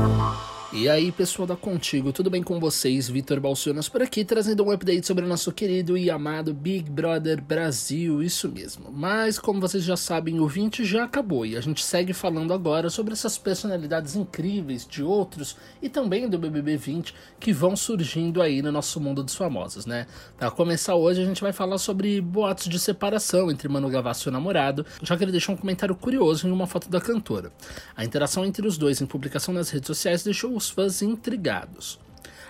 Thank you. E aí, pessoal da Contigo, tudo bem com vocês? Vitor Balcionas por aqui, trazendo um update sobre o nosso querido e amado Big Brother Brasil, isso mesmo. Mas, como vocês já sabem, o 20 já acabou e a gente segue falando agora sobre essas personalidades incríveis de outros e também do BBB 20 que vão surgindo aí no nosso mundo dos famosos, né? Para começar hoje, a gente vai falar sobre boatos de separação entre Manu Gavassi e o namorado, já que ele deixou um comentário curioso em uma foto da cantora. A interação entre os dois em publicação nas redes sociais deixou os fãs intrigados.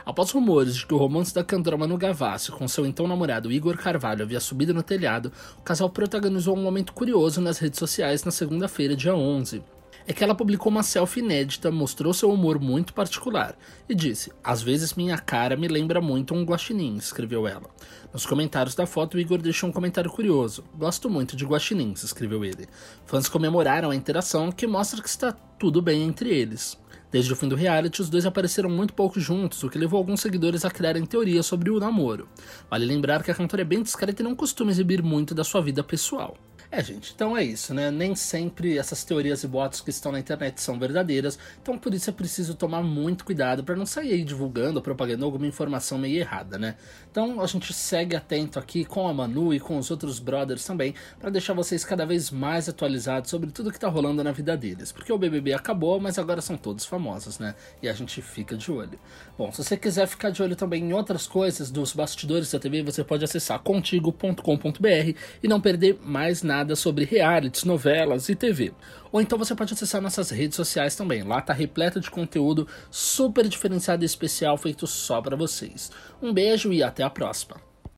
Após rumores de que o romance da cantora Manu Gavassi com seu então namorado Igor Carvalho havia subido no telhado, o casal protagonizou um momento curioso nas redes sociais na segunda-feira, dia 11 é que ela publicou uma selfie inédita, mostrou seu humor muito particular e disse: Às vezes minha cara me lembra muito um guaxinim, escreveu ela. Nos comentários da foto, o Igor deixou um comentário curioso: Gosto muito de guaxinins, escreveu ele. Fãs comemoraram a interação, que mostra que está tudo bem entre eles. Desde o fim do reality, os dois apareceram muito pouco juntos, o que levou alguns seguidores a criarem teorias sobre o namoro. Vale lembrar que a cantora é bem discreta e não costuma exibir muito da sua vida pessoal. É, gente, então é isso, né? Nem sempre essas teorias e boatos que estão na internet são verdadeiras, então por isso é preciso tomar muito cuidado para não sair aí divulgando, propagando alguma informação meio errada, né? Então a gente segue atento aqui com a Manu e com os outros brothers também, para deixar vocês cada vez mais atualizados sobre tudo que tá rolando na vida deles, porque o BBB acabou, mas agora são todos famosos, né? E a gente fica de olho. Bom, se você quiser ficar de olho também em outras coisas dos bastidores da TV, você pode acessar contigo.com.br e não perder mais nada nada sobre realities, novelas e TV. Ou então você pode acessar nossas redes sociais também. Lá tá repleto de conteúdo super diferenciado e especial feito só para vocês. Um beijo e até a próxima.